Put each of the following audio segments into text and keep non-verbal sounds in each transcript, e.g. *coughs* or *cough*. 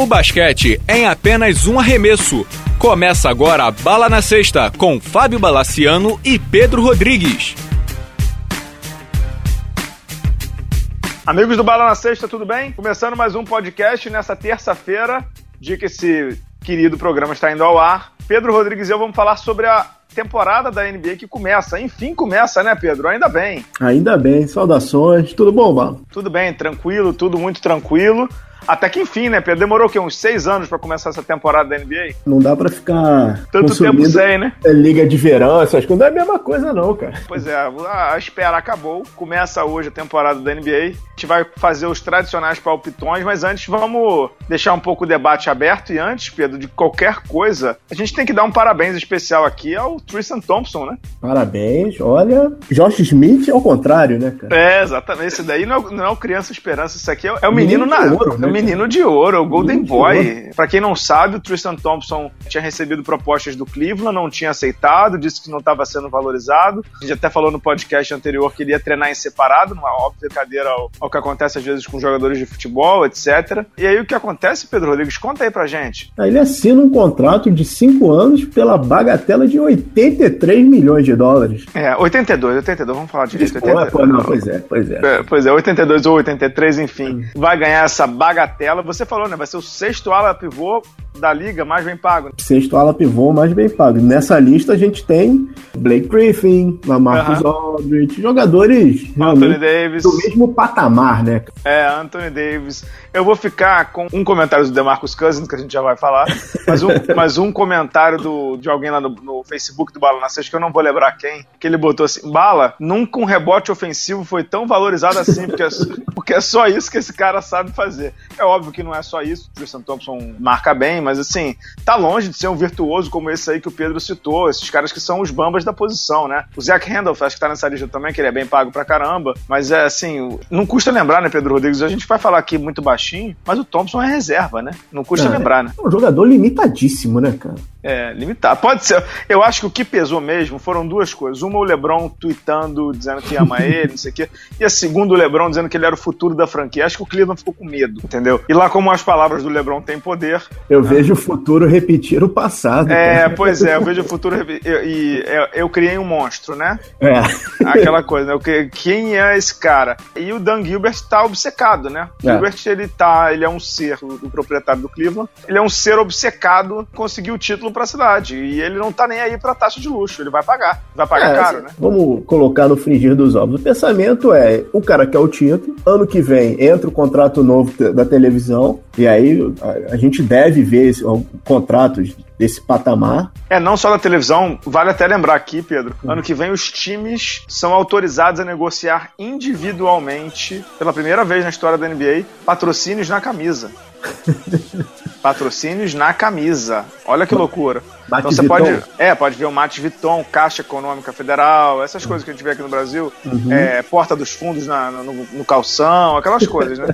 O basquete é em apenas um arremesso. Começa agora a Bala na Sexta com Fábio Balaciano e Pedro Rodrigues. Amigos do Bala na Sexta, tudo bem? Começando mais um podcast nessa terça-feira, dia que esse querido programa está indo ao ar. Pedro Rodrigues e eu vamos falar sobre a temporada da NBA que começa. Enfim, começa, né, Pedro? Ainda bem. Ainda bem. Saudações. Tudo bom, Bala? Tudo bem, tranquilo, tudo muito tranquilo. Até que enfim, né, Pedro? Demorou o quê? Uns seis anos para começar essa temporada da NBA? Não dá para ficar. Tanto tempo sem, né? É liga de verão, essas coisas. Não é a mesma coisa, não, cara. Pois é, a espera acabou. Começa hoje a temporada da NBA. A gente vai fazer os tradicionais palpitões, mas antes vamos deixar um pouco o debate aberto. E antes, Pedro, de qualquer coisa, a gente tem que dar um parabéns especial aqui ao Tristan Thompson, né? Parabéns. Olha, Josh Smith é o contrário, né, cara? É, exatamente. Esse daí não é, não é o Criança Esperança, isso aqui é, é o menino, menino na. Ouro, né? Menino de ouro, o Golden Boy. Para quem não sabe, o Tristan Thompson tinha recebido propostas do Cleveland, não tinha aceitado, disse que não estava sendo valorizado. A gente até falou no podcast anterior que ele ia treinar em separado, numa óbvia cadeira ao, ao que acontece às vezes com jogadores de futebol, etc. E aí o que acontece, Pedro Rodrigues? Conta aí pra gente. Ele assina um contrato de 5 anos pela bagatela de 83 milhões de dólares. É, 82, 82, vamos falar direito. 82. Pô, não, pois é, pois é. é. Pois é, 82 ou 83, enfim. Vai ganhar essa bagatela você falou, né? Vai ser o sexto ala pivô da liga mais bem pago. Sexto ala pivô mais bem pago. Nessa lista a gente tem Blake Griffin, Lamarcus uh -huh. Aldridge, jogadores Anthony Davis. do mesmo patamar, né? É, Anthony Davis. Eu vou ficar com um comentário do DeMarcus Cousins, que a gente já vai falar, mas um, *laughs* mas um comentário do, de alguém lá no, no Facebook do Bala na Sexta, que eu não vou lembrar quem, que ele botou assim, Bala, nunca um rebote ofensivo foi tão valorizado assim, porque é, porque é só isso que esse cara sabe fazer. É óbvio que não é só isso, o Tristan Thompson marca bem, mas assim, tá longe de ser um virtuoso como esse aí que o Pedro citou, esses caras que são os bambas da posição, né? O Zach Randolph, acho que tá nessa lista também, que ele é bem pago pra caramba, mas é assim, não custa lembrar, né, Pedro Rodrigues? A gente vai falar aqui muito baixinho, mas o Thompson é reserva, né? Não custa é, lembrar, né? É um jogador limitadíssimo, né, cara? É, limitado. Pode ser. Eu acho que o que pesou mesmo foram duas coisas. Uma, o Lebron tweetando, dizendo que ama *laughs* ele, não sei o quê. E a segunda, o Lebron dizendo que ele era o futuro da franquia. Acho que o Cleveland ficou com medo, entendeu? E lá, como as palavras do Lebron têm poder. Eu vejo o futuro repetir o passado. É, cara. pois é, eu vejo o futuro repetir. E eu, eu, criei um monstro, né? É. Aquela coisa, né? Quem é esse cara? E o Dan Gilbert tá obcecado, né? É. Gilbert, ele tá. Ele é um ser, o proprietário do Cleveland. Ele é um ser obcecado, conseguiu o título título para a cidade. E ele não tá nem aí para taxa de luxo, ele vai pagar. Vai pagar é, caro, assim, né? Vamos colocar no fringir dos ovos. O pensamento é: o cara quer o título, ano que vem entra o contrato novo da televisão, e aí a, a gente deve ver esse, contratos desse patamar. É, não só da televisão, vale até lembrar aqui, Pedro, ano que vem os times são autorizados a negociar individualmente, pela primeira vez na história da NBA, patrocínios na camisa. *laughs* Patrocínios na camisa. Olha que loucura. Mate então você Viton. pode, é, pode ver o Mate Viton, Caixa Econômica Federal, essas coisas que a gente vê aqui no Brasil, uhum. é, Porta dos Fundos na, no, no, calção, aquelas coisas, né?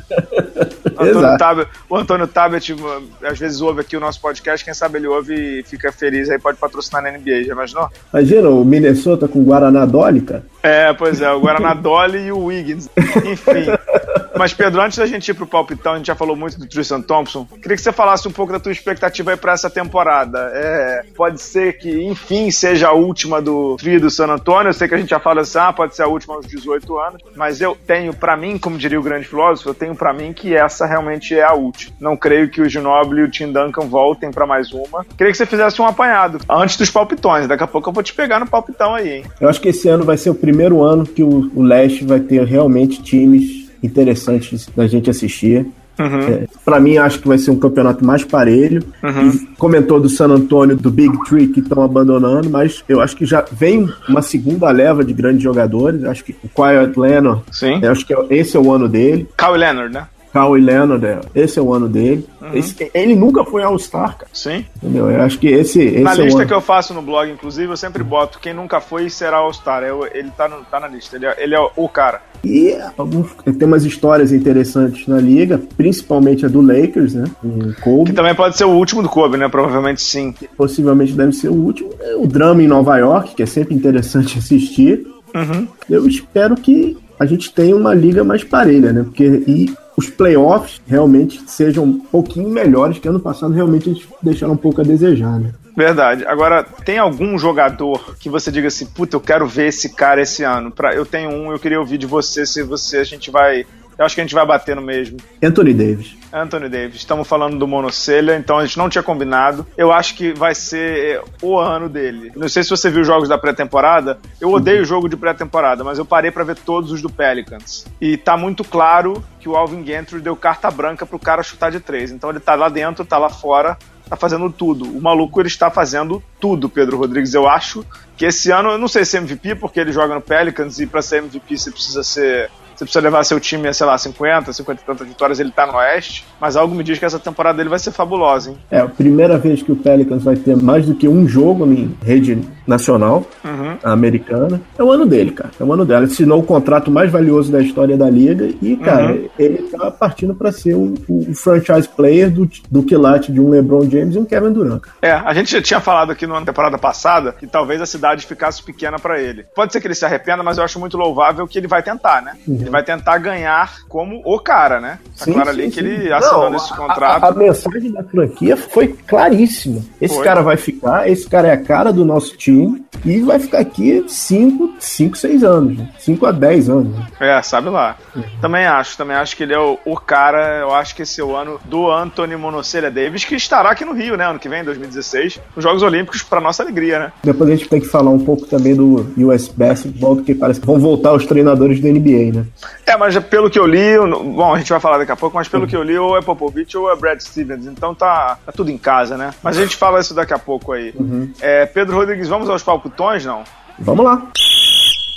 *laughs* Antônio Tabet, o Antônio Tabet às vezes ouve aqui o nosso podcast, quem sabe ele ouve e fica feliz aí, pode patrocinar na NBA, já imaginou? Imagina o Minnesota com Guaraná Dolly, cara. É, pois é, o Guaraná Dolly e o Wiggins. Enfim. *laughs* Mas, Pedro, antes da gente ir pro palpitão, a gente já falou muito do Tristan Thompson. Queria que você falasse um pouco da tua expectativa aí pra essa temporada. É, pode ser que, enfim, seja a última do trio do San Antonio. Eu sei que a gente já fala assim, ah, pode ser a última aos 18 anos. Mas eu tenho para mim, como diria o grande filósofo, eu tenho para mim que essa realmente é a última. Não creio que o Ginobili e o Tim Duncan voltem para mais uma. Queria que você fizesse um apanhado antes dos palpitões. Daqui a pouco eu vou te pegar no palpitão aí, hein? Eu acho que esse ano vai ser o primeiro ano que o, o Leste vai ter realmente times interessantes da gente assistir. Uhum. É, para mim, acho que vai ser um campeonato mais parelho. Uhum. Comentou do San Antonio, do Big Tree que estão abandonando, mas eu acho que já vem uma segunda leva de grandes jogadores. Acho que o Quiet Leonard, Sim. acho que é, esse é o ano dele. Kawhi Leonard, né? Kawhi Leonard, é, esse é o ano dele. Uhum. Esse, ele nunca foi All-Star, cara. Sim. Entendeu? Eu acho que esse. esse na é lista que eu faço no blog, inclusive, eu sempre boto quem nunca foi será All-Star. Ele tá, no, tá na lista. Ele é, ele é o cara. E alguns, tem umas histórias interessantes na liga, principalmente a do Lakers, né? O Kobe. Que também pode ser o último do Kobe, né? Provavelmente sim. Possivelmente deve ser o último. É o drama em Nova York, que é sempre interessante *laughs* assistir. Uhum. Eu espero que a gente tenha uma liga mais parelha, né? Porque e os playoffs realmente sejam um pouquinho melhores que ano passado, realmente eles deixaram um pouco a desejar, né? Verdade. Agora, tem algum jogador que você diga assim, puta, eu quero ver esse cara esse ano? Pra, eu tenho um, eu queria ouvir de você se você a gente vai eu acho que a gente vai bater no mesmo. Anthony Davis. Anthony Davis. Estamos falando do Monocelha, então a gente não tinha combinado. Eu acho que vai ser o ano dele. Não sei se você viu os jogos da pré-temporada. Eu odeio o jogo de pré-temporada, mas eu parei para ver todos os do Pelicans. E tá muito claro que o Alvin Gentry deu carta branca pro cara chutar de três. Então ele tá lá dentro, tá lá fora, tá fazendo tudo. O maluco ele está fazendo tudo, Pedro Rodrigues. Eu acho que esse ano, eu não sei se é MVP, porque ele joga no Pelicans e para ser MVP você precisa ser você precisa levar seu time a, sei lá, 50, 50 e tantas vitórias, ele tá no Oeste, mas algo me diz que essa temporada dele vai ser fabulosa, hein? É a primeira vez que o Pelicans vai ter mais do que um jogo em rede nacional, uhum. americana. É o ano dele, cara. É o ano dela. Ele assinou o contrato mais valioso da história da liga e, cara, uhum. ele tá partindo para ser o, o, franchise player do, do quilate de um LeBron James e um Kevin Durant. É, a gente já tinha falado aqui na temporada passada que talvez a cidade ficasse pequena para ele. Pode ser que ele se arrependa, mas eu acho muito louvável que ele vai tentar, né? Uhum. Ele vai tentar ganhar como o cara, né? Tá sim, claro sim, ali sim. que ele assinou Não, esse contrato. A, a, mensagem da franquia foi claríssima. Esse foi. cara vai ficar, esse cara é a cara do nosso time e vai ficar aqui 5, 5, 6 anos. 5 a 10 anos. Né? É, sabe lá. É. Também acho, também acho que ele é o, o, cara, eu acho que esse é o ano do Anthony Monocelha Davis, que estará aqui no Rio, né, ano que vem, 2016, nos Jogos Olímpicos, para nossa alegria, né? Depois a gente tem que falar um pouco também do US Basketball, que parece que vão voltar os treinadores do NBA, né? É, mas pelo que eu li, bom, a gente vai falar daqui a pouco, mas pelo uhum. que eu li, ou é Popovich ou é Brad Stevens, então tá, tá tudo em casa, né? Mas a gente fala isso daqui a pouco aí. Uhum. É, Pedro Rodrigues, vamos aos palpitões, não? Vamos lá.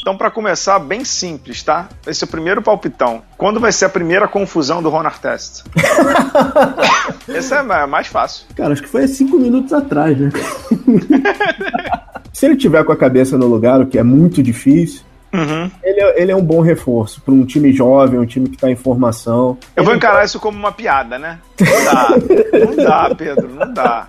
Então, para começar, bem simples, tá? Esse é o primeiro palpitão. Quando vai ser a primeira confusão do Ronar Test? *laughs* Esse é mais fácil. Cara, acho que foi cinco minutos atrás, né? *laughs* Se ele tiver com a cabeça no lugar, o que é muito difícil, Uhum. Ele, é, ele é um bom reforço para um time jovem, um time que está em formação. Eu ele vou encarar isso como uma piada, né? Não dá, não dá, Pedro, não dá.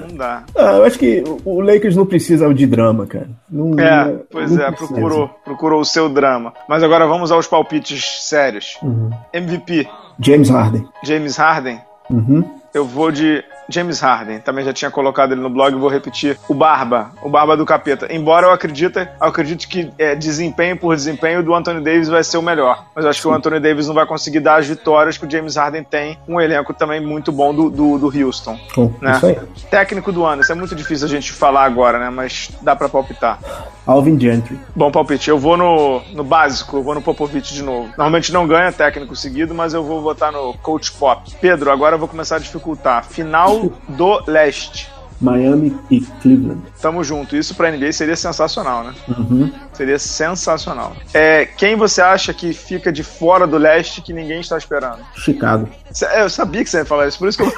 Não dá. Ah, eu acho que o Lakers não precisa de drama, cara. Não, é, pois não é, procurou, procurou o seu drama. Mas agora vamos aos palpites sérios. Uhum. MVP. James Harden. James Harden. Uhum. Eu vou de James Harden, também já tinha colocado ele no blog, vou repetir. O Barba, o Barba do Capeta. Embora eu acredite, eu acredite que é, desempenho por desempenho do Anthony Davis vai ser o melhor. Mas eu acho que o Anthony Davis não vai conseguir dar as vitórias que o James Harden tem. Um elenco também muito bom do, do, do Houston. né? Isso aí. Técnico do ano, isso é muito difícil a gente falar agora, né? Mas dá pra palpitar. Alvin Gentry. Bom palpite. Eu vou no, no básico, eu vou no Popovich de novo. Normalmente não ganha técnico seguido, mas eu vou votar no Coach Pop. Pedro, agora eu vou começar a dificultar. Final do leste. Miami e Cleveland. Tamo junto. Isso pra NBA seria sensacional, né? Uhum. Seria sensacional. É, quem você acha que fica de fora do leste que ninguém está esperando? Chicago. Eu sabia que você ia falar isso, por isso que eu. *laughs*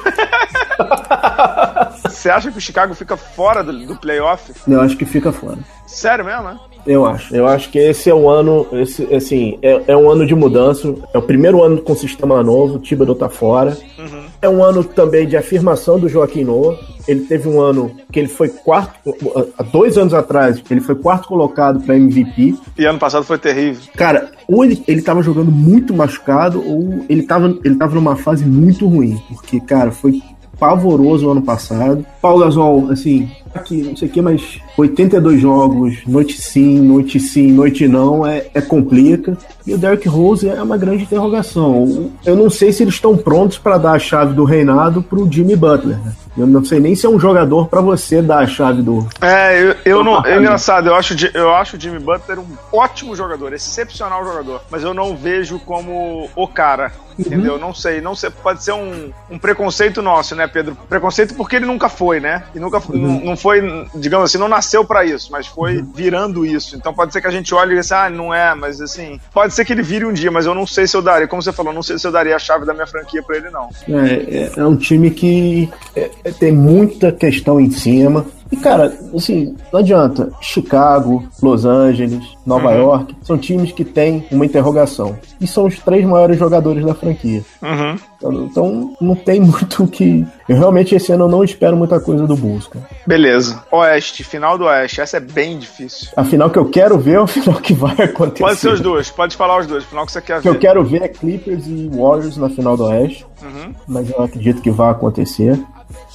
você acha que o Chicago fica fora do, do playoff? Eu acho que fica fora. Sério mesmo, né? Eu acho. Eu acho que esse é o ano, esse, assim, é, é um ano de mudança. É o primeiro ano com sistema novo, o Thibodeau tá fora. Uhum. É um ano também de afirmação do Joaquim Noah. Ele teve um ano que ele foi quarto, há dois anos atrás, ele foi quarto colocado para MVP. E ano passado foi terrível. Cara, ou ele, ele tava jogando muito machucado, ou ele tava, ele tava numa fase muito ruim. Porque, cara, foi pavoroso o ano passado. Paulo Gasol, assim, aqui, não sei o que, mas 82 jogos, noite sim, noite sim, noite não, é, é complica. E o Derrick Rose é uma grande interrogação. Eu não sei se eles estão prontos para dar a chave do reinado pro Jimmy Butler, né? Eu não sei nem se é um jogador para você dar a chave do. É, eu, eu não. É engraçado, eu acho, eu acho o Jimmy Butler um ótimo jogador, excepcional jogador. Mas eu não vejo como o cara. Uhum. Entendeu? Não sei, não sei. Pode ser um, um preconceito nosso, né, Pedro? Preconceito porque ele nunca foi, né? E nunca uhum. não foi, digamos assim, não nasceu para isso, mas foi uhum. virando isso. Então pode ser que a gente olhe e diga assim, ah, não é, mas assim, pode ser que ele vire um dia, mas eu não sei se eu daria, como você falou, não sei se eu daria a chave da minha franquia para ele, não. É, é, é, um time que é, é, tem muita questão em cima. E, cara, assim, não adianta. Chicago, Los Angeles, Nova uhum. York, são times que têm uma interrogação. E são os três maiores jogadores da franquia. Uhum. Então, então, não tem *laughs* muito o que. Eu realmente esse ano não espero muita coisa do Bulls, cara. Beleza. Oeste, final do Oeste. Essa é bem difícil. A final que eu quero ver é o *laughs* final que vai acontecer. Pode ser os dois, pode falar os dois. O final que você quer ver. O que eu quero ver é Clippers e Warriors na final do Oeste. Uhum. Mas eu acredito que vai acontecer.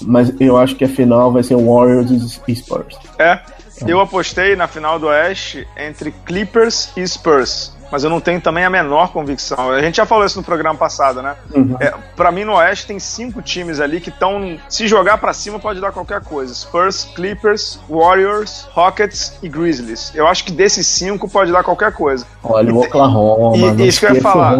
Mas eu acho que a final vai ser Warriors e Spurs. É. Eu apostei na final do Oeste entre Clippers e Spurs mas eu não tenho também a menor convicção. A gente já falou isso no programa passado, né? Uhum. É, para mim, no Oeste tem cinco times ali que estão. Se jogar para cima, pode dar qualquer coisa: Spurs, Clippers, Warriors, Rockets e Grizzlies. Eu acho que desses cinco pode dar qualquer coisa. Olha, o Oklahoma. E, isso que eu ia falar.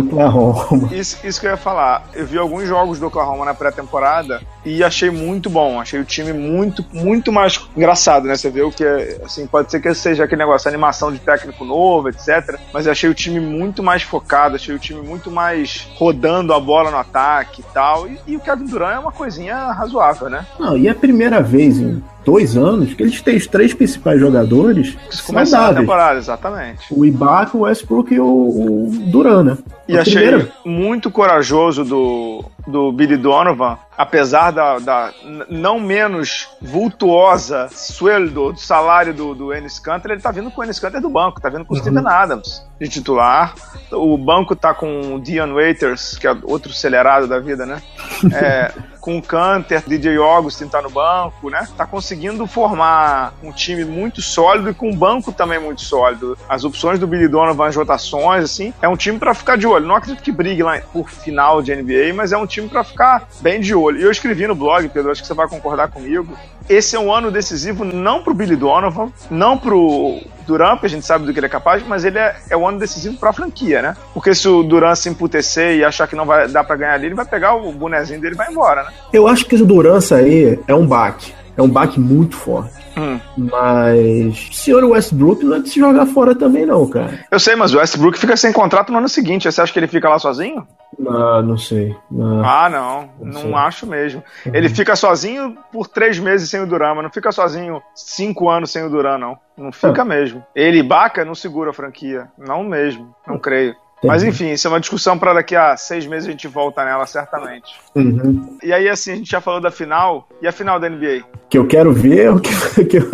Isso, isso que eu ia falar. Eu vi alguns jogos do Oklahoma na pré-temporada e achei muito bom. Achei o time muito, muito mais engraçado, né? Você vê o que é, assim, pode ser que seja aquele negócio, animação de técnico novo, etc. Mas achei o time muito mais focado, achei o time muito mais rodando a bola no ataque e tal. E, e o Kevin Durant é uma coisinha razoável, né? Não, e é a primeira vez em dois anos que eles têm os três principais jogadores começaram a temporada, exatamente. O Ibaka, o Westbrook e o, o Duran, né? E a achei primeira... muito corajoso do, do Billy Donovan, apesar da, da não menos vultuosa sueldo do salário do, do Ennis Canter, ele tá vindo com o Ennis Canter do banco, tá vindo com o uhum. Steven Adams de titular. O banco tá com o Dion Waiters, que é outro acelerado da vida, né? *laughs* É, com o Canter, DJ Augustin tá no banco, né? Tá conseguindo formar um time muito sólido e com um banco também muito sólido. As opções do Billy Donovan, as rotações, assim, é um time para ficar de olho. Não acredito que brigue lá por final de NBA, mas é um time para ficar bem de olho. E eu escrevi no blog, Pedro, acho que você vai concordar comigo. Esse é um ano decisivo não pro Billy Donovan, não pro Duran, porque a gente sabe do que ele é capaz, mas ele é, é o ano decisivo pra franquia, né? Porque se o Duran se emputecer e achar que não vai dar para ganhar ali, ele vai pegar o bonezinho dele e vai embora, né? Eu acho que o Duran sair é um baque. É um baque muito forte. Hum. Mas o senhor Westbrook não é de se jogar fora também, não, cara. Eu sei, mas o Westbrook fica sem contrato no ano seguinte. Você acha que ele fica lá sozinho? Não, não sei. Não. Ah, não. Não, não acho mesmo. Uhum. Ele fica sozinho por três meses sem o Duran, mas não fica sozinho cinco anos sem o Duran, não. Não fica é. mesmo. Ele e Baca não segura a franquia. Não mesmo. Não creio. Mas enfim, isso é uma discussão para daqui a seis meses a gente volta nela, certamente. Uhum. E aí, assim, a gente já falou da final. E a final da NBA? Que eu quero ver, o que, *laughs* que, eu,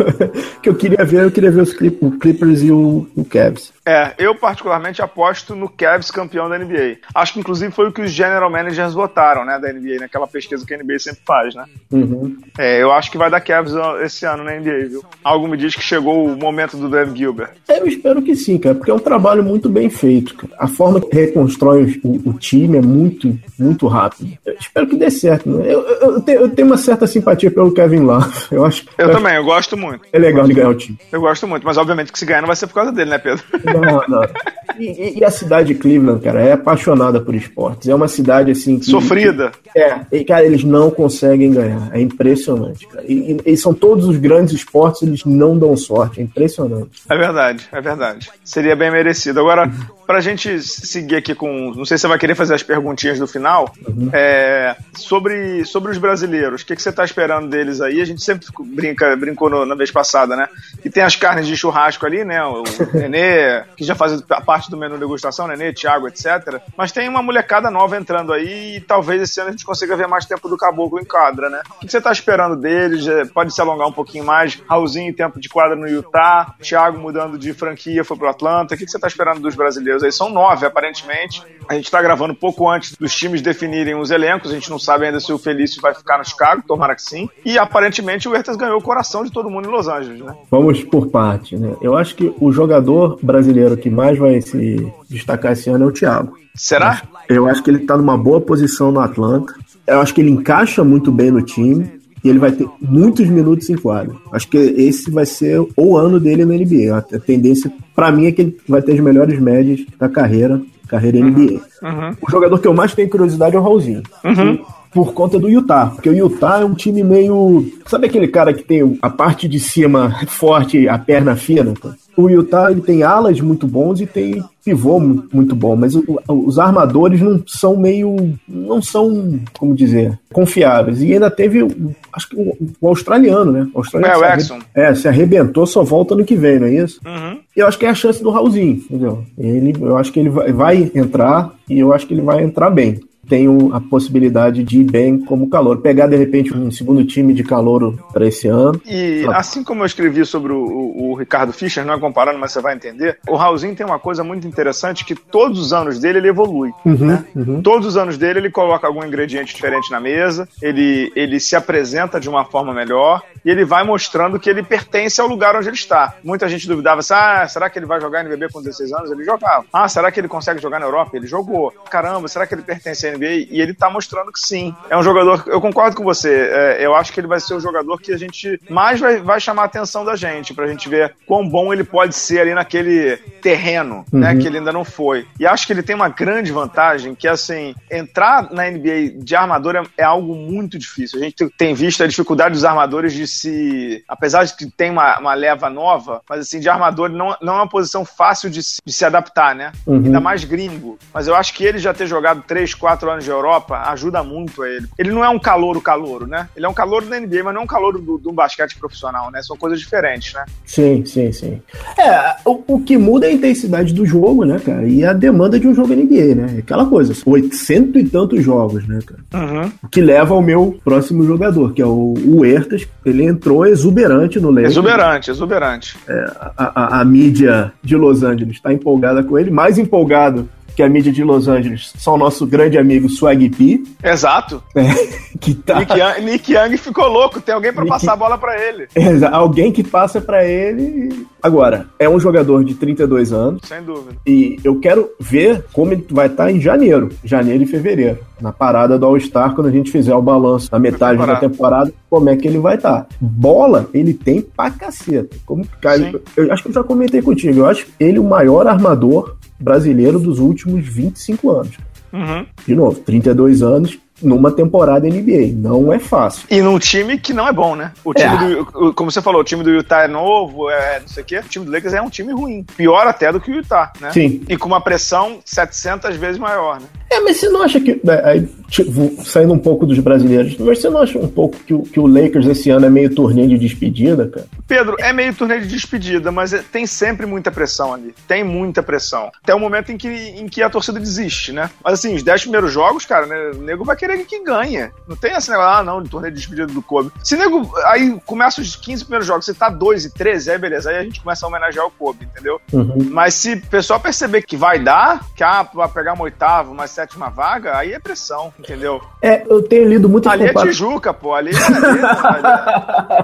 que eu queria ver, eu queria ver os Clippers e o, o Cavs. É, eu particularmente aposto no Cavs campeão da NBA. Acho que inclusive foi o que os general managers votaram, né, da NBA, naquela pesquisa que a NBA sempre faz, né? Uhum. É, eu acho que vai dar Cavs esse ano na NBA, viu? Algo me diz que chegou o momento do Dan Gilbert. É, eu espero que sim, cara, porque é um trabalho muito bem feito. Cara. A forma que reconstrói o, o, time é muito, muito rápido. Eu espero que dê certo. Né? Eu, eu, tenho, eu, tenho, uma certa simpatia pelo Kevin Love. *laughs* Eu acho. Eu, também, eu gosto muito. É legal de ganhar o time. Eu gosto muito, mas obviamente que se ganhar não vai ser por causa dele, né, Pedro? Não, não. *laughs* E, e, a cidade de Cleveland, cara, é apaixonada por esportes. É uma cidade assim. Que, Sofrida. É, e, cara, eles não conseguem ganhar. É impressionante, cara. E, e, são todos os grandes esportes, eles não dão sorte. É impressionante. É verdade, é verdade. Seria bem merecido. Agora, pra gente seguir aqui com. Não sei se você vai querer fazer as perguntinhas do final. Uhum. É, sobre, sobre os brasileiros. O que, que você tá esperando deles aí? A gente sempre brinca, brincou no, na vez passada, né? E tem as carnes de churrasco ali, né? O *laughs* Nenê, que já faz parte do menu degustação, Nenê, Thiago, etc. Mas tem uma molecada nova entrando aí e talvez esse ano a gente consiga ver mais tempo do Caboclo em quadra, né? O que você tá esperando deles? Pode se alongar um pouquinho mais. Raulzinho, tempo de quadra no Utah. Thiago mudando de franquia, foi pro Atlanta. O que você tá esperando dos brasileiros aí? São nove, aparentemente. A gente tá gravando pouco antes dos times definirem os elencos. A gente não sabe ainda se o Felício vai ficar no Chicago, tomara que sim. E aparentemente o Hertas ganhou o coração de todo mundo em Los Angeles, né? Vamos por parte, né? Eu acho que o jogador brasileiro que mais vai se destacar esse ano é o Thiago. Será? Eu acho que ele tá numa boa posição no Atlanta. Eu acho que ele encaixa muito bem no time e ele vai ter muitos minutos em quadra. Acho que esse vai ser o ano dele na NBA. A tendência, para mim, é que ele vai ter as melhores médias da carreira, carreira NBA. Uhum. O jogador que eu mais tenho curiosidade é o Raulzinho. Uhum. por conta do Utah. Porque o Utah é um time meio. Sabe aquele cara que tem a parte de cima forte, a perna fina? O Utah ele tem alas muito bons e tem pivô muito bom, mas o, os armadores não são meio. não são, como dizer, confiáveis. E ainda teve, acho que o, o australiano, né? O australiano é, o Exxon. É, se arrebentou, só volta no que vem, não é isso? Uhum. Eu acho que é a chance do Raulzinho, entendeu? Ele, eu acho que ele vai, vai entrar e eu acho que ele vai entrar bem tenho a possibilidade de ir bem como calor. Pegar, de repente, um segundo time de calor para esse ano. E assim como eu escrevi sobre o, o, o, Ricardo Fischer, não é comparando, mas você vai entender, o Raulzinho tem uma coisa muito interessante que todos os anos dele ele evolui. Uhum, né? uhum. Todos os anos dele ele coloca algum ingrediente diferente na mesa, ele, ele se apresenta de uma forma melhor e ele vai mostrando que ele pertence ao lugar onde ele está. Muita gente duvidava assim, ah, será que ele vai jogar NBB com 16 anos? Ele jogava. Ah, será que ele consegue jogar na Europa? Ele jogou. Caramba, será que ele pertence à NBA? E ele tá mostrando que sim. É um jogador, eu concordo com você, é, eu acho que ele vai ser o jogador que a gente mais vai, vai chamar a atenção da gente, pra gente ver quão bom ele pode ser ali naquele terreno, né, uhum. né, que ele ainda não foi. E acho que ele tem uma grande vantagem, que assim, entrar na NBA de armador é, é algo muito difícil. A gente tem visto a dificuldade dos armadores de se. Apesar de que tem uma, uma leva nova, mas assim, de armador não, não é uma posição fácil de, de se adaptar, né? Uhum. Ainda mais gringo. Mas eu acho que ele já ter jogado 3, 4 anos de Europa ajuda muito a ele. Ele não é um calouro calouro, né? Ele é um calouro da NBA, mas não é um calouro do, do basquete profissional, né? São coisas diferentes, né? Sim, sim, sim. É, o, o que muda é a intensidade do jogo, né, cara? E a demanda de um jogo NBA, né? Aquela coisa, 800 e tantos jogos, né, cara? Uhum. O que leva ao meu próximo jogador, que é o, o Ertas. Ele entrou exuberante no Lakers. Exuberante, exuberante. É, a, a, a mídia de Los Angeles está empolgada com ele, mais empolgado que a mídia de Los Angeles são o nosso grande amigo Swag P. Exato. É, *laughs* que tá... Nick, Young, Nick Young ficou louco, tem alguém para Nick... passar a bola para ele. Alguém que passa para ele. Agora, é um jogador de 32 anos. Sem dúvida. E eu quero ver como ele vai estar em janeiro, janeiro e fevereiro, na parada do All-Star, quando a gente fizer o balanço na metade da temporada, como é que ele vai estar. Bola, ele tem pra caceta. Como, cara, eu, eu acho que eu já comentei contigo, eu acho ele o maior armador brasileiro dos últimos 25 anos. Uhum. De novo, 32 anos, numa temporada NBA. Não é fácil. E num time que não é bom, né? O time é. do, como você falou, o time do Utah é novo, é não sei o quê. O time do Lakers é um time ruim. Pior até do que o Utah, né? Sim. E com uma pressão 700 vezes maior, né? É, mas você não acha que. Aí, tipo, saindo um pouco dos brasileiros, mas você não acha um pouco que o, que o Lakers esse ano é meio torneio de despedida, cara? Pedro, é meio torneio de despedida, mas é, tem sempre muita pressão ali. Tem muita pressão. Até o momento em que, em que a torcida desiste, né? Mas assim, os 10 primeiros jogos, cara, né, o nego vai querer que ganha. Não tem esse negócio, ah, não, de torneio de despedida do Kobe. Se nego. Aí começa os 15 primeiros jogos, você tá 2 e 13, aí beleza. Aí a gente começa a homenagear o Kobe, entendeu? Uhum. Mas se o pessoal perceber que vai dar, que ah, vai pegar uma oitava, uma sétima vaga, aí é pressão, entendeu? É, eu tenho lido muitas Ali compara... é Tijuca, pô. Ali, ali,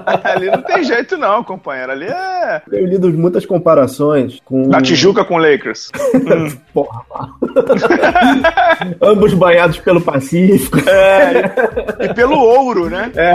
ali, ali, não tem jeito, não, companheiro. Ali é. Eu tenho lido muitas comparações com. Da Tijuca com Lakers. hum. *laughs* Porra, *laughs* Ambos banhados pelo Pacífico. É, e pelo ouro, né? É.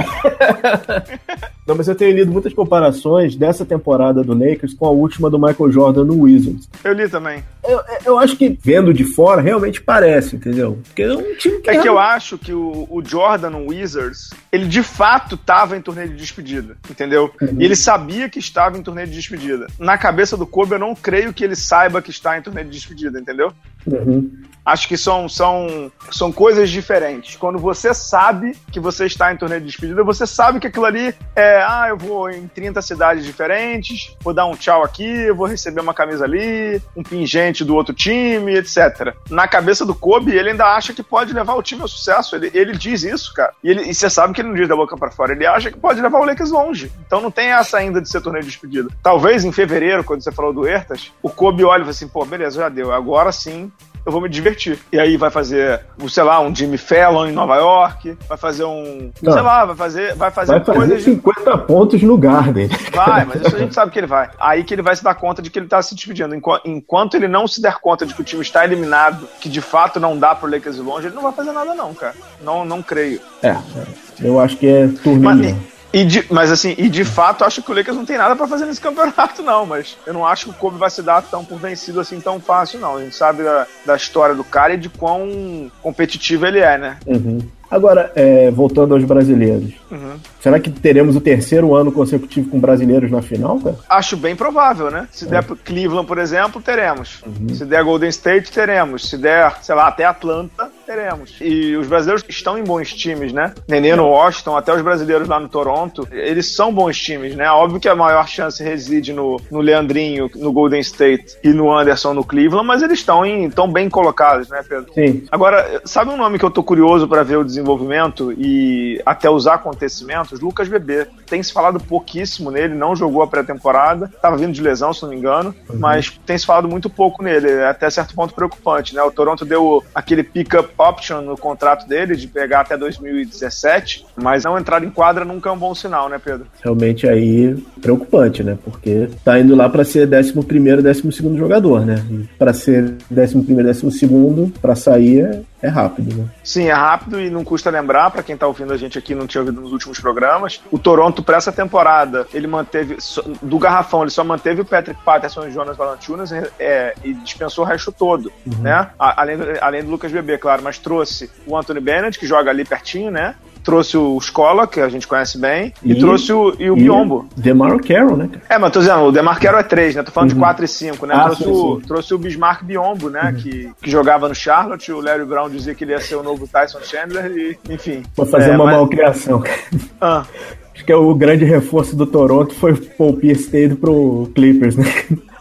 Não, mas eu tenho lido muitas comparações dessa temporada do Lakers com a última do Michael Jordan no Wizards. Eu li também. Eu, eu acho que, vendo de fora, realmente parece, entendeu? Porque é um time que. É, é que eu acho que o, o, Jordan no Wizards, ele de fato estava em torneio de despedida, entendeu? Uhum. E ele sabia que estava em torneio de despedida. Na cabeça do Kobe, eu não creio que ele saiba que está em torneio de despedida, entendeu? Uhum. Acho que são, são, são coisas diferentes. Quando você sabe que você está em torneio de despedida, você sabe que aquilo ali é, ah, eu vou em 30 cidades diferentes, vou dar um tchau aqui, vou receber uma camisa ali, um pingente do outro time, etc. Na cabeça do Kobe, ele ainda acha que pode levar o time ao sucesso. Ele, ele diz isso, cara. E, ele, e você sabe que ele não diz da boca para fora. Ele acha que pode levar o Lakers longe. Então não tem essa ainda de ser torneio de despedida. Talvez em fevereiro, quando você falou do Ertas, o Kobe olha e fala assim, pô, beleza, já deu. Agora sim eu vou me divertir. E aí vai fazer, sei lá, um Jimmy Fallon em Nova York, vai fazer um. Não. Sei lá, vai fazer, vai fazer vai fazer coisas. 50 de... pontos no Garden. Vai, mas isso a gente sabe que ele vai. Aí que ele vai se dar conta de que ele tá se despedindo. Enquanto ele não se der conta de que o time está eliminado, que de fato não dá pro Lakers ir longe, ele não vai fazer nada, não, cara. Não, não creio. É, eu acho que é turminho. Mas, e de, mas assim, e de fato, acho que o Lakers não tem nada para fazer nesse campeonato, não. Mas eu não acho que o Kobe vai se dar tão por vencido assim tão fácil, não. A gente sabe da, da história do cara e de quão competitivo ele é, né? Uhum. Agora, é, voltando aos brasileiros. Uhum. Será que teremos o terceiro ano consecutivo com brasileiros na final, cara? Acho bem provável, né? Se é. der Cleveland, por exemplo, teremos. Uhum. Se der Golden State, teremos. Se der, sei lá, até Atlanta, teremos. E os brasileiros estão em bons times, né? Nenê no Washington, até os brasileiros lá no Toronto, eles são bons times, né? Óbvio que a maior chance reside no, no Leandrinho, no Golden State e no Anderson no Cleveland, mas eles estão em, tão bem colocados, né, Pedro? Sim. Agora, sabe um nome que eu tô curioso para ver o desenvolvimento e até os acontecimentos? Lucas Bebê. Tem se falado pouquíssimo nele, não jogou a pré-temporada, tava vindo de lesão, se não me engano, uhum. mas tem se falado muito pouco nele, é até certo ponto preocupante, né? O Toronto deu aquele pick-up option no contrato dele de pegar até 2017, mas não entrar em quadra nunca é um bom sinal, né, Pedro? Realmente aí preocupante, né? Porque tá indo lá para ser 11 primeiro, 12 segundo jogador, né? Para ser 11 primeiro, 12 segundo, para sair é é rápido, né? Sim, é rápido e não custa lembrar, para quem tá ouvindo a gente aqui não tinha ouvido nos últimos programas, o Toronto para essa temporada, ele manteve, do garrafão, ele só manteve o Patrick Patterson e o Jonas Valanciunas é, e dispensou o resto todo, uhum. né? Além além do Lucas Bebê, claro, mas trouxe o Anthony Bennett, que joga ali pertinho, né? trouxe o Escola, que a gente conhece bem, e, e trouxe o, e o e Biombo. Demar Carroll, né? É, mas tô dizendo, o Demar Carroll é 3, né? Tô falando uhum. de 4 e 5, né? Ah, trouxe, sim, o, sim. trouxe o Bismarck Biombo, né? Uhum. Que, que jogava no Charlotte, o Larry Brown dizia que ele ia ser o novo Tyson Chandler, e enfim. Vou fazer é, uma mas... malcriação. Ah. Acho que é o grande reforço do Toronto foi o Paul Pierce ter ido pro Clippers, né?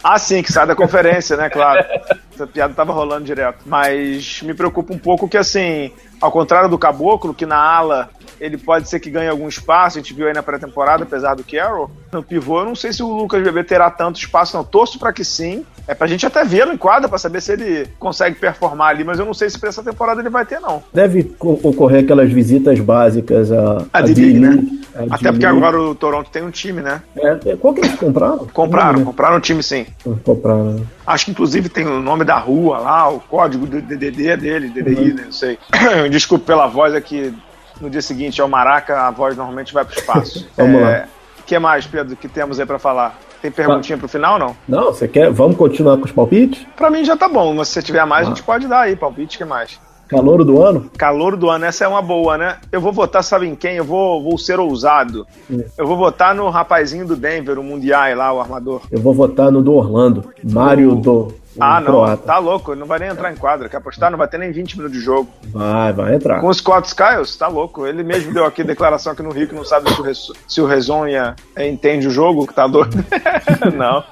Ah, sim, que sai da conferência, né? Claro. Essa piada tava rolando direto. Mas me preocupa um pouco que, assim, ao contrário do Caboclo, que na ala ele pode ser que ganhe algum espaço, a gente viu aí na pré-temporada, apesar do Carroll. No pivô, eu não sei se o Lucas Bebê terá tanto espaço, não. Torço para que sim. É pra gente até vê-lo em quadra para saber se ele consegue performar ali, mas eu não sei se pra essa temporada ele vai ter, não. Deve ocorrer aquelas visitas básicas a, a, a D-League, né? A até porque agora o Toronto tem um time, né? É, é qual que eles compraram? Compraram, compraram o time sim. Compraram. Né? Acho que inclusive tem o nome da rua lá, o código do DDD dele, DDI, uhum. né? Não sei. *coughs* Desculpe pela voz aqui no dia seguinte ao Maraca, a voz normalmente vai para o espaço. *laughs* Vamos é, lá. O que mais, Pedro, que temos aí para falar? Tem perguntinha para o final não? Não, você quer? Vamos continuar com os palpites? Para mim já tá bom, mas se você tiver mais, ah. a gente pode dar aí palpite, que mais? Calor do ano? Calor do ano, essa é uma boa, né? Eu vou votar, sabe em quem? Eu vou, vou ser ousado. Hum. Eu vou votar no rapazinho do Denver, o Mundial lá, o armador. Eu vou votar no do Orlando, Mário do ah, não, croata. tá louco, ele não vai nem entrar em quadra. Quer apostar? Não vai ter nem 20 minutos de jogo. Vai, vai entrar. Com o Scott Skiles, tá louco. Ele mesmo deu aqui declaração aqui no Rio que não sabe se o, se o Rezonha entende o jogo, que tá doido. *laughs* não.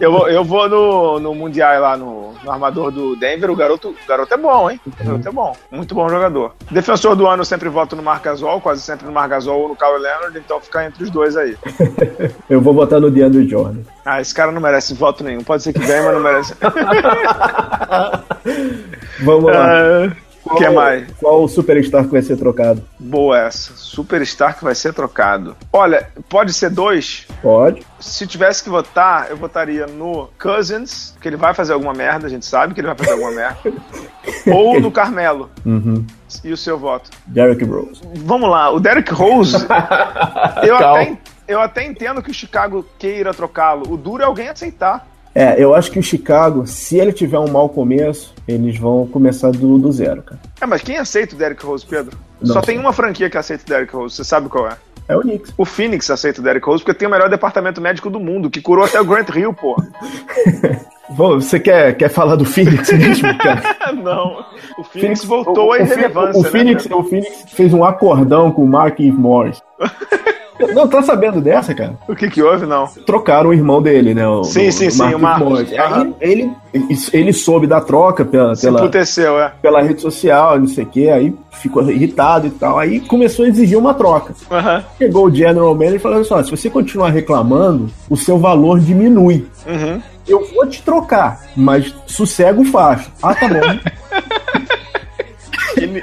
Eu vou, eu vou no, no Mundial lá no, no, armador do Denver. O garoto, o garoto é bom, hein? O garoto é bom. Muito bom jogador. Defensor do ano eu sempre voto no Marcasol, quase sempre no Marcasol ou no Kawhi Leonard, então ficar entre os dois aí. *laughs* eu vou votar no DeAndre Jordan. Ah, esse cara não merece voto nenhum. Pode ser que ganhe, mas não merece. *laughs* Vamos lá. Uh... *laughs* O que mais? Qual o superstar que vai ser trocado? Boa essa. Superstar que vai ser trocado. Olha, pode ser dois? Pode. Se tivesse que votar, eu votaria no Cousins, que ele vai fazer alguma merda, a gente sabe que ele vai fazer alguma merda. *laughs* Ou no Carmelo. Uhum. E o seu voto? Derrick Rose. Vamos lá, o Derrick Rose. *laughs* eu, até, eu até entendo que o Chicago queira trocá-lo. O duro é alguém aceitar. É, eu acho que o Chicago, se ele tiver um mau começo, eles vão começar do, do zero, cara. É, mas quem aceita o Derrick Rose, Pedro? Não, Só tem uma franquia que aceita o Derrick Rose, você sabe qual é? É o Knicks. O Phoenix aceita o Derrick Rose porque tem o melhor departamento médico do mundo, que curou até o Grant Hill, pô. *laughs* Você quer, quer falar do Phoenix mesmo, cara? *laughs* Não. O Phoenix, Phoenix voltou à irrelevância. O, o, né, Phoenix, o Phoenix fez um acordão com o Mark Morris. *laughs* Não, tá sabendo dessa, cara? O que que houve, não? Trocaram o irmão dele, né? O, sim, sim, sim, o Marcos. Aí ele, ele soube da troca pela, pela, é. pela rede social, não sei o que, aí ficou irritado e tal, aí começou a exigir uma troca. Uhum. Chegou o General Manager e falou assim, se você continuar reclamando, o seu valor diminui. Uhum. Eu vou te trocar, mas sossego fácil. Ah, tá bom. *laughs*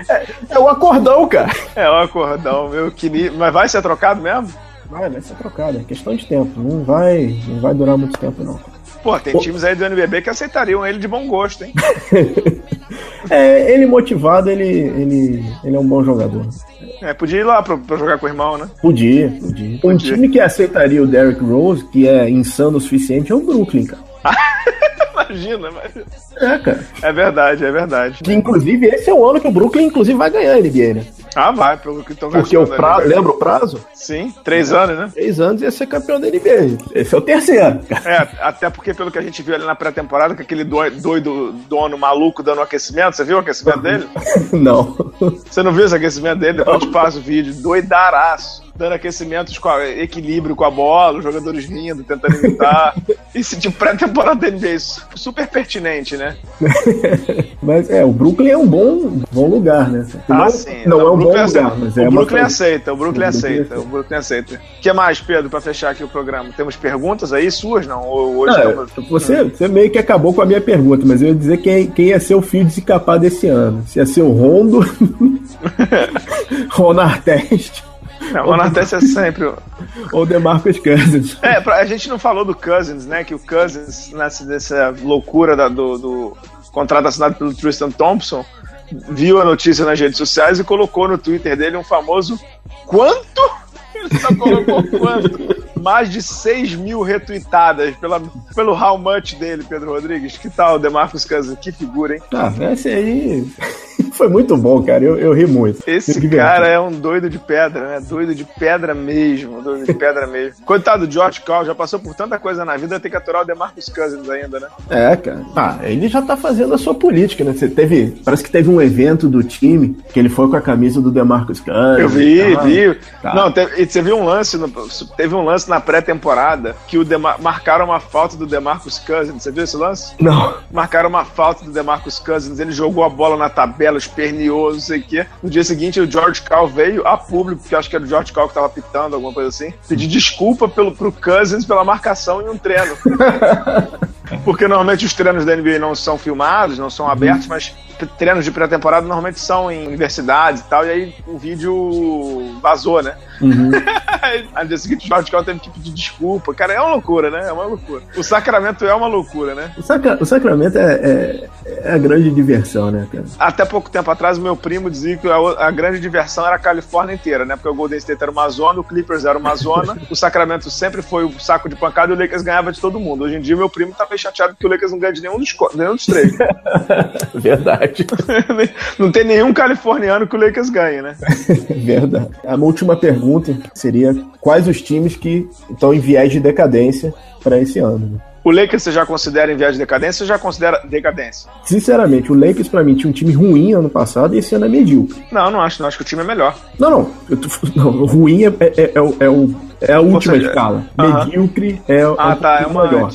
É, é o acordão, cara. É o acordão, meu. Que... Mas vai ser trocado mesmo? Vai, vai ser trocado. É questão de tempo. Não vai, não vai durar muito tempo, não. Pô, tem Pô. times aí do NBB que aceitariam ele de bom gosto, hein? *laughs* é, ele motivado, ele, ele, ele é um bom jogador. É, podia ir lá pra, pra jogar com o irmão, né? Podia, podia. Um time que aceitaria o Derrick Rose, que é insano o suficiente, é o Brooklyn, cara. *laughs* Imagina, mas... É, cara. É verdade, é verdade. Que, inclusive, esse é o ano que o Brooklyn, inclusive, vai ganhar a NBA, né? Ah, vai, pelo que estão Porque o prazo, lembra o prazo? Sim, três é. anos, né? Três anos ia ser campeão da NBA. Esse é o terceiro. É, até porque pelo que a gente viu ali na pré-temporada, com aquele doido dono maluco dando um aquecimento, você viu o aquecimento dele? *laughs* Não. Você não viu esse aquecimento dele? Depois eu te passo o vídeo. Doidaraço dando aquecimentos com a, equilíbrio com a bola, os jogadores rindo, tentando imitar. *laughs* Isso de pré-temporada da NBA, super pertinente, né? *laughs* mas é, o Brooklyn é um bom, bom lugar, né? Ah, não, sim. Não, não é um bom lugar, mas é O Brooklyn aceita, o Brooklyn aceita, o Brooklyn aceita. O que mais, Pedro, para fechar aqui o programa? Temos perguntas aí, suas não? Ou hoje não, estamos... você, você meio que acabou com a minha pergunta, mas eu ia dizer quem, quem ia ser o fio de se capar desse ano. Se ia ser o Rondo, *laughs* *laughs* Ron Artest não, o Artest é sempre. Ou DeMarcus Cousins. É, a gente não falou do Cousins, né? Que o Cousins, nessa, nessa loucura da, do, do contrato assinado pelo Tristan Thompson, viu a notícia nas redes sociais e colocou no Twitter dele um famoso quanto? *laughs* Ele só colocou quanto? Mais de 6 mil retweetadas pela, pelo how much dele, Pedro Rodrigues. Que tal, Demarcus Cousins? Que figura, hein? Ah, esse aí foi muito bom, cara. Eu, eu ri muito. Esse cara é um doido de pedra, né? Doido de pedra mesmo. Doido de pedra mesmo. *laughs* Coitado do George Call, já passou por tanta coisa na vida, tem que aturar o DeMarcus Cousins ainda, né? É, cara. Ah, ele já tá fazendo a sua política, né? Você teve. Parece que teve um evento do time que ele foi com a camisa do DeMarcus Cousins. Eu vi, tá, vi. Tá. Não, teve, você viu um lance, no, teve um lance na pré-temporada que o Demar, marcaram uma falta do DeMarcus Cousins. Você viu esse lance? Não. Marcaram uma falta do DeMarcus Cousins, ele jogou a bola na tabela, esperneou, não sei o quê. No dia seguinte, o George Cal veio a público, porque acho que era o George Cal que tava pitando, alguma coisa assim, pedir desculpa pelo, pro Cousins pela marcação em um treino. *laughs* porque normalmente os treinos da NBA não são filmados, não são abertos, mas treinos de pré-temporada normalmente são em universidades e tal, e aí o vídeo vazou, né? Uhum. *laughs* aí no dia seguinte o George Cal teve que pedir desculpa. Cara, é uma loucura, né? É uma loucura. O Sacramento é uma loucura, né? O, Sacra o Sacramento é, é, é, a grande diversão, né, cara? Até pouco tempo atrás, o meu primo dizia que a, a, grande diversão era a Califórnia inteira, né? Porque o Golden State era uma zona, o Clippers era uma zona, *laughs* o Sacramento sempre foi o saco de pancada e o Lakers ganhava de todo mundo. Hoje em dia, meu primo tá meio chateado porque o Lakers não ganha de nenhum dos, nenhum dos três. *laughs* Verdade. Verdade. *laughs* Não tem nenhum californiano que o Lakers ganhe, né? *laughs* Verdade. A última pergunta seria: quais os times que estão em viés de decadência para esse ano? Né? O Lakers você já considera em viés de decadência ou já considera decadência? Sinceramente, o Lakers para mim tinha um time ruim ano passado e esse ano é medíocre. Não, não acho, não acho que o time é melhor. Não, não. Tô, não ruim é, é, é, é, o, é a última seja, escala. Uh -huh. Medíocre é, ah, é tá, é uma melhor.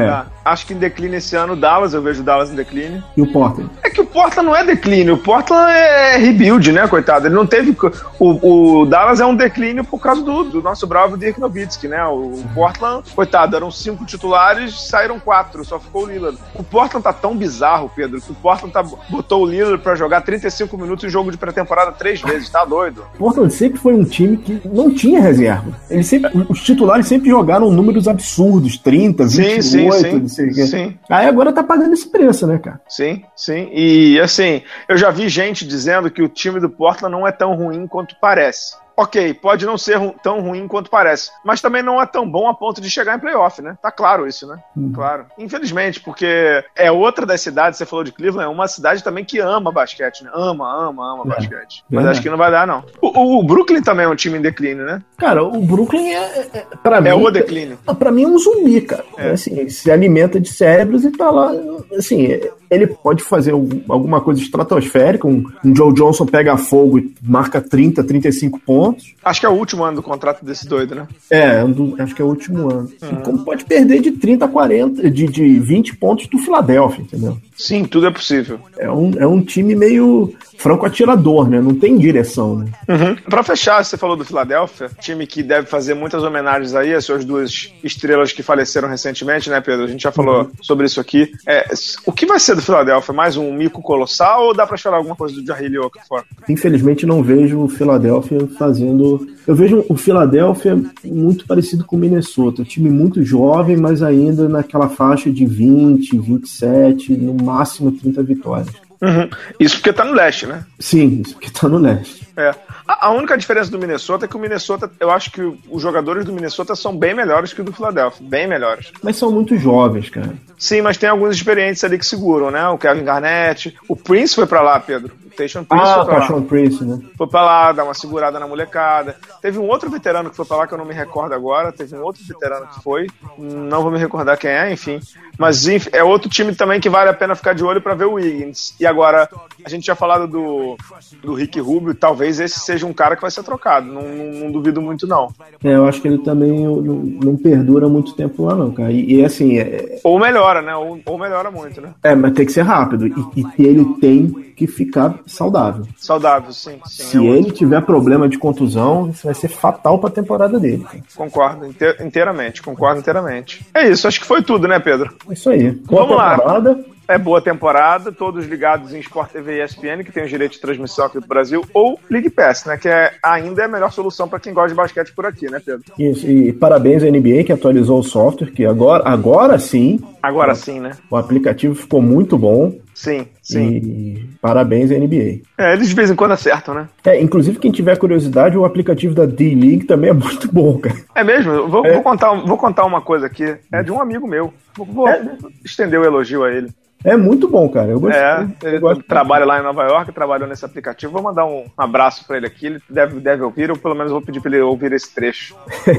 É. Tá acho que em declínio esse ano o Dallas, eu vejo o Dallas em declínio. E o Portland? É que o Portland não é declínio, o Portland é rebuild, né, coitado? Ele não teve. O, o Dallas é um declínio por causa do, do nosso bravo Dirk Nowitzki, né? O, o, Portland, coitado, eram cinco titulares, saíram quatro, só ficou o Lillard. O Portland tá tão bizarro, Pedro, que o Portland tá, botou o Lillard pra jogar 35 minutos em jogo de pré-temporada três vezes, tá doido? O Portland sempre foi um time que não tinha reserva. Ele sempre, os titulares sempre jogaram números absurdos, 30, 28, sim, sim, sim. não sei o quê. Sim. Aí agora tá pagando esse preço, né, cara? Sim, sim. E assim, eu já vi gente dizendo que o time do Portland não é tão ruim quanto parece ok, pode não ser tão ruim quanto parece, mas também não é tão bom a ponto de chegar em playoff, né? Tá claro isso, né? Uhum. Claro. Infelizmente, porque é outra das cidades, você falou de Cleveland, é uma cidade também que ama basquete, né? Ama, ama, ama é. basquete. Mas é. acho que não vai dar, não. O, o, Brooklyn também é um time em declínio, né? Cara, o Brooklyn é, é, é pra mim... É o declínio. Pra mim é um zumbi, cara. É. Assim, se alimenta de cérebros e tá lá, assim, ele pode fazer alguma coisa estratosférica, um, um Joe Johnson pega fogo e marca 30, 35 pontos. Acho que é o último ano do contrato desse doido, né? É, acho que é o último ano. Uhum. Como pode perder de 30 a 40, de, de 20 pontos do Philadelphia, entendeu? Sim, tudo é possível. É um, é um time meio franco atirador, né? Não tem direção, né? Uhum. Pra fechar, você falou do Philadelphia, time que deve fazer muitas homenagens aí às suas duas estrelas que faleceram recentemente, né, Pedro? A gente já falou uhum. sobre isso aqui. É, o que vai ser do Philadelphia? Mais um mico colossal ou dá pra esperar alguma coisa do Jarry fora? Infelizmente não vejo o Philadelphia fazendo... Eu vejo o Philadelphia muito parecido com o Minnesota. Um time muito jovem, mas ainda naquela faixa de 20, 27, no máximo 30 vitórias. Uhum. Isso porque tá no leste, né? Sim, isso porque tá no leste. É. A, a, única diferença do Minnesota é que o Minnesota, eu acho que os jogadores do Minnesota são bem melhores que o do Philadelphia. Bem melhores. Mas são muito jovens, cara. Sim, mas tem alguns experientes ali que seguram, né? O Kevin Garnett. O Prince foi para lá, Pedro. Tayshaun Prince ah, foi pra lá. Prince, né? Foi pra lá, dar uma segurada na molecada. Teve um outro veterano que foi pra lá que eu não me recordo agora. Teve um outro veterano que foi. Não vou me recordar quem é, enfim. Mas enfim, é outro time também que vale a pena ficar de olho para ver o Wiggins. E agora, a gente tinha falado do, do Rick Rubio, talvez esse seja um cara que vai ser trocado. Não, não, não duvido muito, não. É, eu acho que ele também não, não perdura muito tempo lá, não, cara. E, e assim. É... Ou melhora, né? Ou, ou, melhora muito, né? É, mas tem que ser rápido. E, e ele tem que ficar saudável. Saudável, sim. sim Se é ele tiver problema de contusão, isso vai ser fatal para a temporada dele. Cara. Concordo inteiramente, concordo inteiramente. É isso, acho que foi tudo, né, Pedro? É isso aí. Boa Vamos temporada. lá. É boa temporada, todos ligados em Sport TV e ESPN, que tem o direito de transmissão aqui do Brasil, ou League Pass, né? Que é, ainda é a melhor solução para quem gosta de basquete por aqui, né, Pedro? Isso, e parabéns à NBA que atualizou o software, que agora, agora sim. Agora sim, né? O aplicativo ficou muito bom. Sim, sim. E parabéns à NBA. É, eles de vez em quando acertam, né? É, inclusive quem tiver curiosidade, o aplicativo da D-League também é muito bom, cara. É mesmo? Vou, é. vou, contar, vou contar uma coisa aqui. É de um amigo meu. Vou, vou é. estender o elogio a ele. É muito bom, cara. Eu gostei. É, ele eu trabalha lá em Nova York, trabalhou nesse aplicativo. Vou mandar um abraço para ele aqui. Ele deve, deve ouvir, ou pelo menos vou pedir para ele ouvir esse trecho.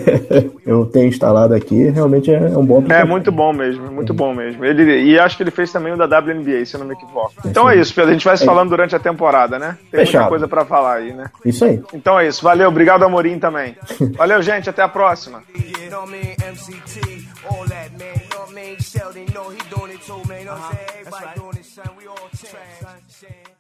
*laughs* eu tenho instalado aqui, realmente é um bom aplicativo. É muito bom mesmo, muito é. bom mesmo. Ele, e acho que ele fez também o da WNBA, se eu não me equivoco. É então é isso, Pedro. A gente vai se é falando durante a temporada, né? Tem Fechado. muita coisa para falar aí, né? Isso aí. Então é isso. Valeu, obrigado, Amorim, também. *laughs* Valeu, gente. Até a próxima. You know what I'm uh-huh. saying? Everybody doing this, son. We all change.